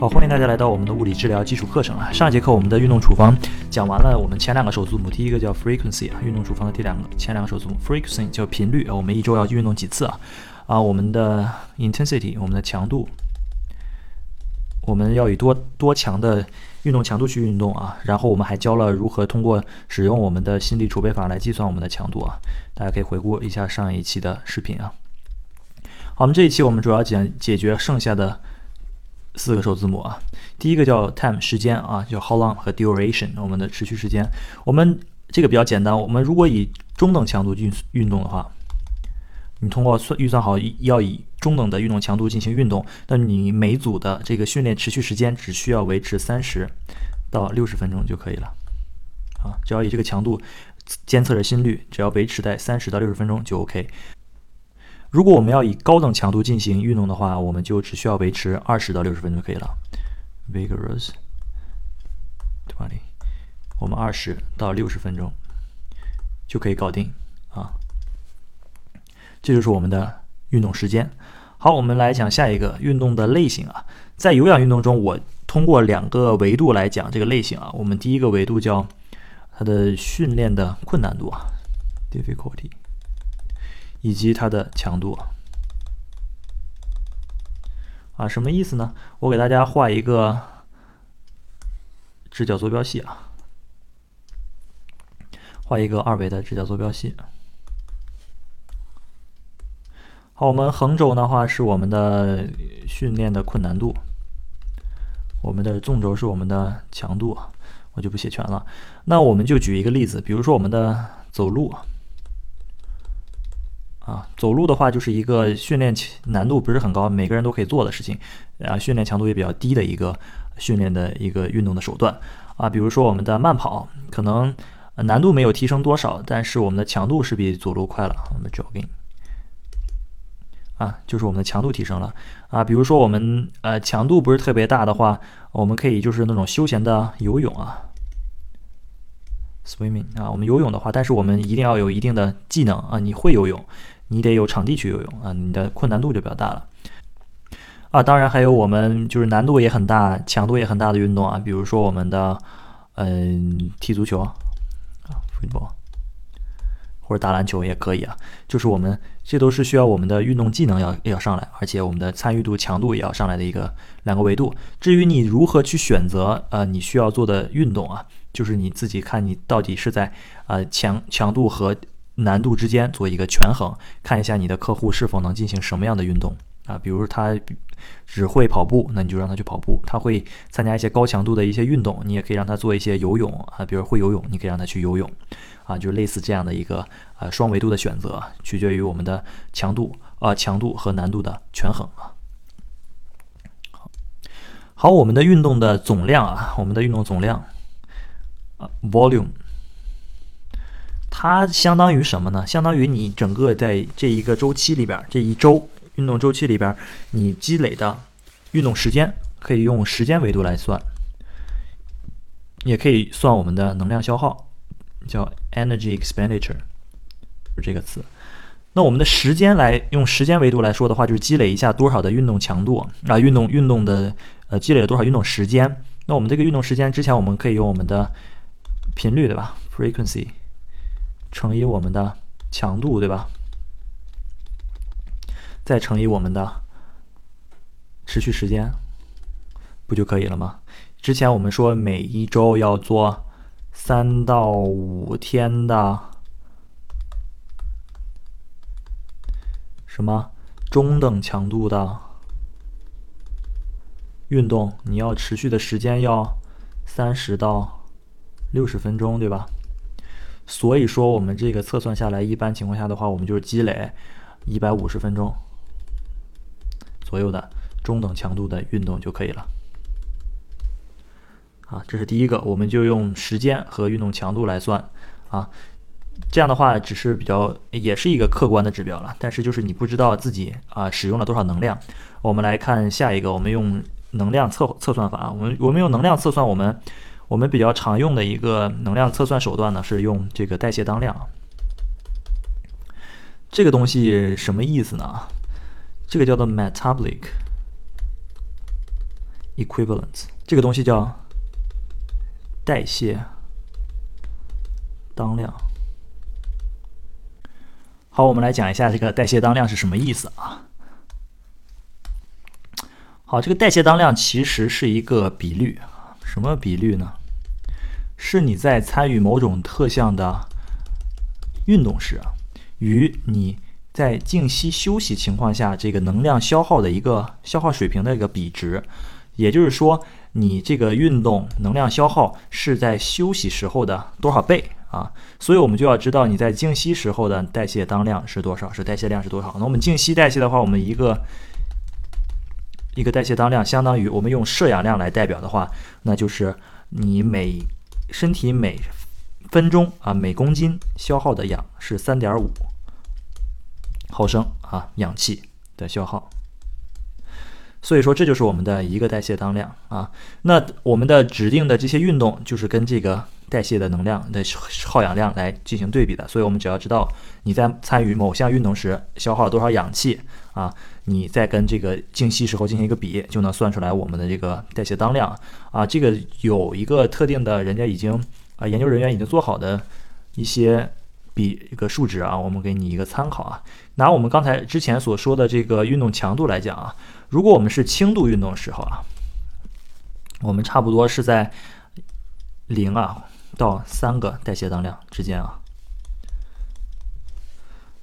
好，欢迎大家来到我们的物理治疗基础课程啊。上一节课我们的运动处方讲完了，我们前两个首字母，第一个叫 frequency 啊，运动处方的第两个前两个首字母 frequency 叫频率啊，我们一周要运动几次啊？啊，我们的 intensity 我们的强度，我们要以多多强的运动强度去运动啊。然后我们还教了如何通过使用我们的心理储备法来计算我们的强度啊。大家可以回顾一下上一期的视频啊。好，我们这一期我们主要讲解决剩下的。四个首字母啊，第一个叫 time 时间啊，叫 how long 和 duration 我们的持续时间。我们这个比较简单，我们如果以中等强度运运动的话，你通过算预算好要以中等的运动强度进行运动，那你每组的这个训练持续时间只需要维持三十到六十分钟就可以了啊，只要以这个强度监测着心率，只要维持在三十到六十分钟就 OK。如果我们要以高等强度进行运动的话，我们就只需要维持二十到六十分钟就可以了。Vigorous twenty，我们二十到六十分钟就可以搞定啊。这就是我们的运动时间。好，我们来讲下一个运动的类型啊。在有氧运动中，我通过两个维度来讲这个类型啊。我们第一个维度叫它的训练的困难度啊，difficulty。以及它的强度啊，什么意思呢？我给大家画一个直角坐标系啊，画一个二维的直角坐标系。好，我们横轴的话是我们的训练的困难度，我们的纵轴是我们的强度，我就不写全了。那我们就举一个例子，比如说我们的走路。啊，走路的话就是一个训练难度不是很高，每个人都可以做的事情，啊，训练强度也比较低的一个训练的一个运动的手段啊。比如说我们的慢跑，可能难度没有提升多少，但是我们的强度是比走路快了。我们 jogging，啊，就是我们的强度提升了啊。比如说我们呃强度不是特别大的话，我们可以就是那种休闲的游泳啊。swimming 啊，我们游泳的话，但是我们一定要有一定的技能啊，你会游泳。你得有场地去游泳啊，你的困难度就比较大了啊。当然还有我们就是难度也很大、强度也很大的运动啊，比如说我们的嗯踢足球啊，football，或者打篮球也可以啊。就是我们这都是需要我们的运动技能要要上来，而且我们的参与度、强度也要上来的一个两个维度。至于你如何去选择呃你需要做的运动啊，就是你自己看你到底是在呃强强度和。难度之间做一个权衡，看一下你的客户是否能进行什么样的运动啊？比如他只会跑步，那你就让他去跑步；他会参加一些高强度的一些运动，你也可以让他做一些游泳啊。比如会游泳，你可以让他去游泳啊，就类似这样的一个呃双维度的选择，取决于我们的强度啊强度和难度的权衡啊。好，我们的运动的总量啊，我们的运动总量啊，volume。它相当于什么呢？相当于你整个在这一个周期里边，这一周运动周期里边，你积累的运动时间，可以用时间维度来算，也可以算我们的能量消耗，叫 energy expenditure，是这个词。那我们的时间来用时间维度来说的话，就是积累一下多少的运动强度啊，运动运动的呃积累了多少运动时间。那我们这个运动时间之前我们可以用我们的频率对吧？frequency。乘以我们的强度，对吧？再乘以我们的持续时间，不就可以了吗？之前我们说每一周要做三到五天的什么中等强度的运动，你要持续的时间要三十到六十分钟，对吧？所以说，我们这个测算下来，一般情况下的话，我们就是积累一百五十分钟左右的中等强度的运动就可以了。啊，这是第一个，我们就用时间和运动强度来算啊。这样的话，只是比较也是一个客观的指标了，但是就是你不知道自己啊使用了多少能量。我们来看下一个，我们用能量测测算法，我们我们用能量测算我们。我们比较常用的一个能量测算手段呢，是用这个代谢当量。这个东西什么意思呢？这个叫做 metabolic equivalent，这个东西叫代谢当量。好，我们来讲一下这个代谢当量是什么意思啊？好，这个代谢当量其实是一个比率，什么比率呢？是你在参与某种特项的运动时，与你在静息休息情况下这个能量消耗的一个消耗水平的一个比值。也就是说，你这个运动能量消耗是在休息时候的多少倍啊？所以我们就要知道你在静息时候的代谢当量是多少，是代谢量是多少。那我们静息代谢的话，我们一个。一个代谢当量相当于我们用摄氧量来代表的话，那就是你每身体每分钟啊每公斤消耗的氧是三点五毫升啊氧气的消耗。所以说这就是我们的一个代谢当量啊。那我们的指定的这些运动就是跟这个代谢的能量的耗氧量来进行对比的。所以我们只要知道你在参与某项运动时消耗了多少氧气啊。你再跟这个静息时候进行一个比，就能算出来我们的这个代谢当量啊。这个有一个特定的，人家已经啊研究人员已经做好的一些比一个数值啊，我们给你一个参考啊。拿我们刚才之前所说的这个运动强度来讲啊，如果我们是轻度运动时候啊，我们差不多是在零啊到三个代谢当量之间啊。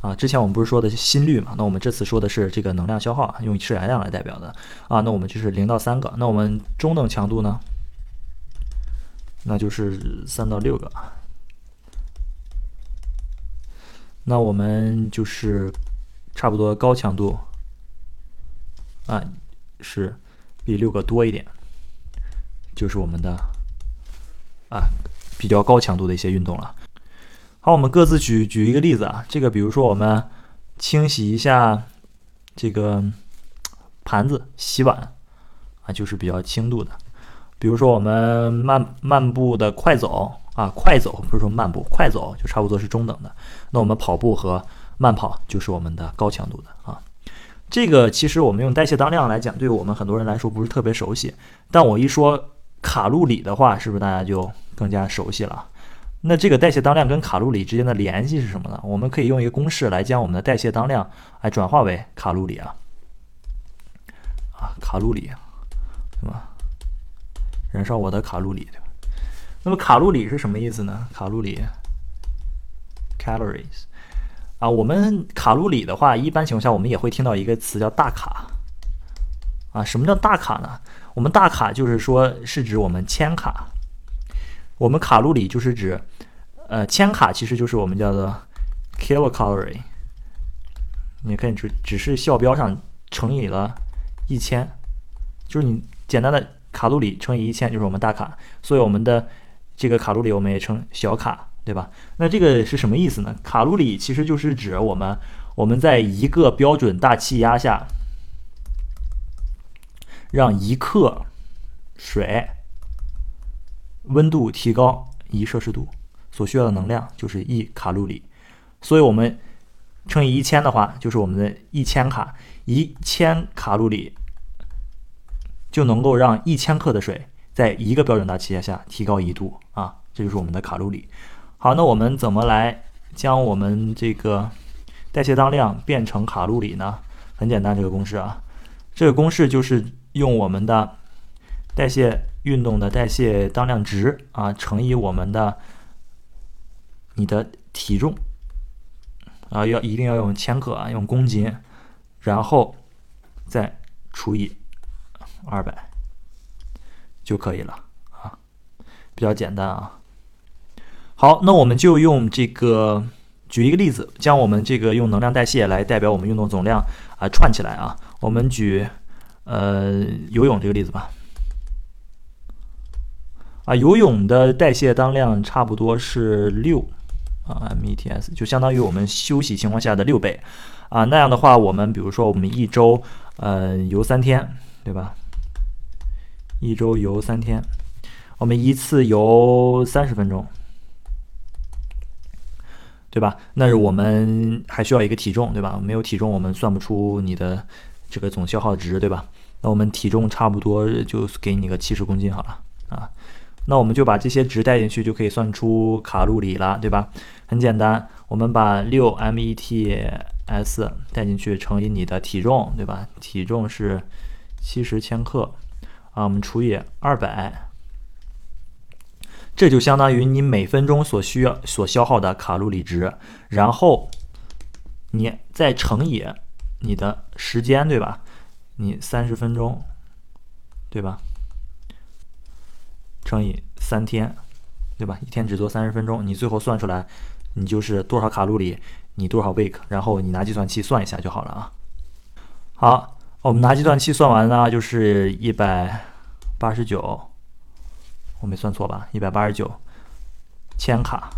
啊，之前我们不是说的心率嘛？那我们这次说的是这个能量消耗，用摄氧量来代表的啊。那我们就是零到三个。那我们中等强度呢？那就是三到六个。那我们就是差不多高强度啊，是比六个多一点，就是我们的啊比较高强度的一些运动了。好，我们各自举举一个例子啊。这个比如说，我们清洗一下这个盘子、洗碗啊，就是比较轻度的。比如说，我们慢慢步的快走啊，快走不是说慢步，快走就差不多是中等的。那我们跑步和慢跑就是我们的高强度的啊。这个其实我们用代谢当量来讲，对我们很多人来说不是特别熟悉。但我一说卡路里的话，是不是大家就更加熟悉了？那这个代谢当量跟卡路里之间的联系是什么呢？我们可以用一个公式来将我们的代谢当量哎转化为卡路里啊，啊，卡路里，对吧？燃烧我的卡路里，对吧？那么卡路里是什么意思呢？卡路里，calories，啊，我们卡路里的话，一般情况下我们也会听到一个词叫大卡，啊，什么叫大卡呢？我们大卡就是说是指我们千卡。我们卡路里就是指，呃，千卡其实就是我们叫做 kilocalorie，你可以只只是校标上乘以了一千，就是你简单的卡路里乘以一千就是我们大卡，所以我们的这个卡路里我们也称小卡，对吧？那这个是什么意思呢？卡路里其实就是指我们我们在一个标准大气压下，让一克水。温度提高一摄氏度，所需要的能量就是一卡路里，所以我们乘以一千的话，就是我们的一千卡，一千卡路里就能够让一千克的水在一个标准大气压下提高一度啊，这就是我们的卡路里。好，那我们怎么来将我们这个代谢当量变成卡路里呢？很简单，这个公式啊，这个公式就是用我们的代谢。运动的代谢当量值啊，乘以我们的你的体重啊，要一定要用千克啊，用公斤，然后再除以二百就可以了啊，比较简单啊。好，那我们就用这个举一个例子，将我们这个用能量代谢来代表我们运动总量啊串起来啊。我们举呃游泳这个例子吧。啊，游泳的代谢当量差不多是六啊，METs 就相当于我们休息情况下的六倍啊。那样的话，我们比如说我们一周呃游三天，对吧？一周游三天，我们一次游三十分钟，对吧？那是我们还需要一个体重，对吧？没有体重，我们算不出你的这个总消耗值，对吧？那我们体重差不多就给你个七十公斤好了啊。那我们就把这些值带进去，就可以算出卡路里了，对吧？很简单，我们把六 METs 带进去乘以你的体重，对吧？体重是七十千克啊，我们除以二百，这就相当于你每分钟所需要所消耗的卡路里值，然后你再乘以你的时间，对吧？你三十分钟，对吧？乘以三天，对吧？一天只做三十分钟，你最后算出来，你就是多少卡路里，你多少 week，然后你拿计算器算一下就好了啊。好，我们拿计算器算完呢，就是一百八十九，我没算错吧？一百八十九千卡，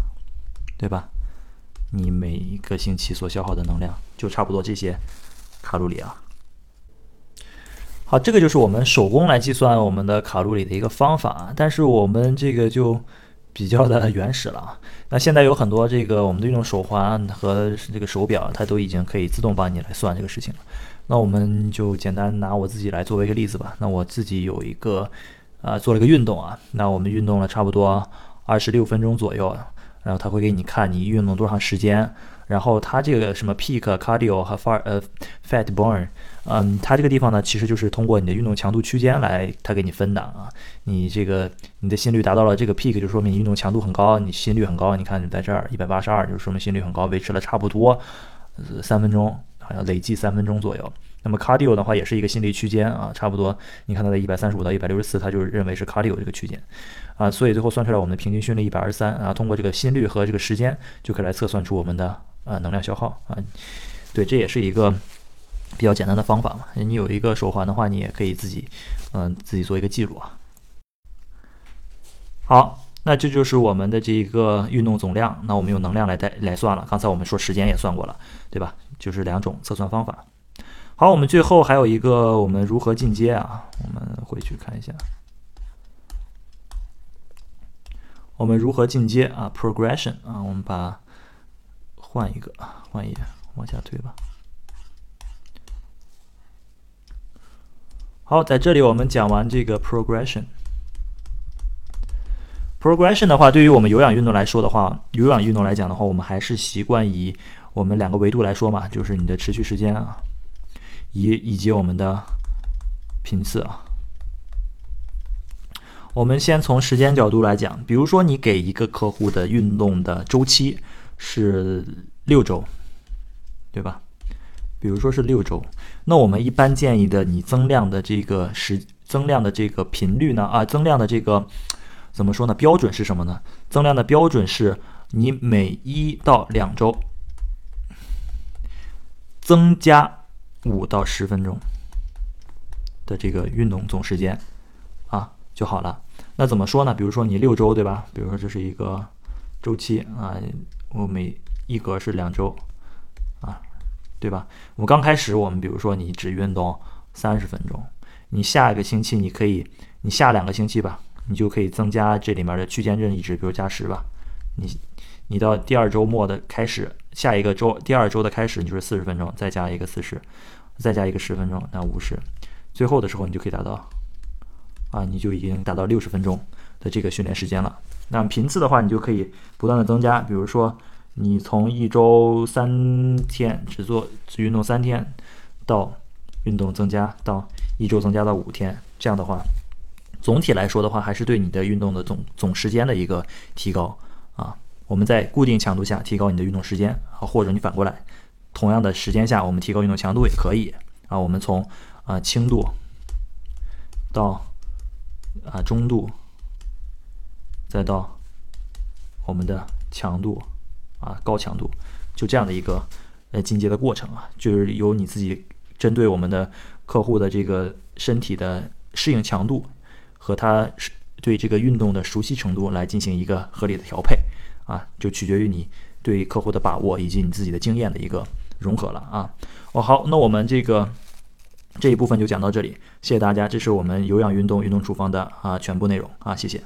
对吧？你每一个星期所消耗的能量就差不多这些卡路里啊。好，这个就是我们手工来计算我们的卡路里的一个方法啊，但是我们这个就比较的原始了啊。那现在有很多这个我们的运动手环和这个手表，它都已经可以自动帮你来算这个事情了。那我们就简单拿我自己来作为一个例子吧。那我自己有一个啊做了一个运动啊，那我们运动了差不多二十六分钟左右，然后他会给你看你运动多长时间。然后它这个什么 peak cardio 和 far 呃 fat burn，嗯，它这个地方呢，其实就是通过你的运动强度区间来，它给你分的啊。你这个你的心率达到了这个 peak，就说明你运动强度很高，你心率很高。你看你在这儿一百八十二，就说明心率很高，维持了差不多三分钟，好像累计三分钟左右。那么 cardio 的话也是一个心率区间啊，差不多你看它的一百三十五到一百六十四，它就是认为是 cardio 这个区间啊，所以最后算出来我们的平均心率一百二十三啊，通过这个心率和这个时间就可以来测算出我们的。啊，能量消耗啊，对，这也是一个比较简单的方法嘛。你有一个手环的话，你也可以自己，嗯，自己做一个记录啊。好，那这就是我们的这一个运动总量。那我们用能量来带来算了。刚才我们说时间也算过了，对吧？就是两种测算方法。好，我们最后还有一个，我们如何进阶啊？我们回去看一下，我们如何进阶啊？Progression 啊，我们把。换一个，换一页，往下推吧。好，在这里我们讲完这个 progression。progression 的话，对于我们有氧运动来说的话，有氧运动来讲的话，我们还是习惯以我们两个维度来说嘛，就是你的持续时间啊，以以及我们的频次啊。我们先从时间角度来讲，比如说你给一个客户的运动的周期。是六周，对吧？比如说是六周，那我们一般建议的你增量的这个时增量的这个频率呢？啊，增量的这个怎么说呢？标准是什么呢？增量的标准是你每一到两周增加五到十分钟的这个运动总时间啊就好了。那怎么说呢？比如说你六周，对吧？比如说这是一个周期啊。我每一格是两周，啊，对吧？我刚开始，我们比如说你只运动三十分钟，你下一个星期你可以，你下两个星期吧，你就可以增加这里面的区间任意值，比如加十吧。你你到第二周末的开始，下一个周第二周的开始，你就是四十分钟，再加一个四十，再加一个十分钟，那五十，最后的时候你就可以达到，啊，你就已经达到六十分钟的这个训练时间了。那频次的话，你就可以不断的增加。比如说，你从一周三天只做只运动三天，到运动增加到一周增加到五天，这样的话，总体来说的话，还是对你的运动的总总时间的一个提高啊。我们在固定强度下提高你的运动时间啊，或者你反过来，同样的时间下我们提高运动强度也可以啊。我们从啊轻度到啊中度。再到我们的强度啊，高强度，就这样的一个呃进阶的过程啊，就是由你自己针对我们的客户的这个身体的适应强度和他对这个运动的熟悉程度来进行一个合理的调配啊，就取决于你对客户的把握以及你自己的经验的一个融合了啊。哦，好，那我们这个这一部分就讲到这里，谢谢大家，这是我们有氧运动运动处方的啊全部内容啊，谢谢。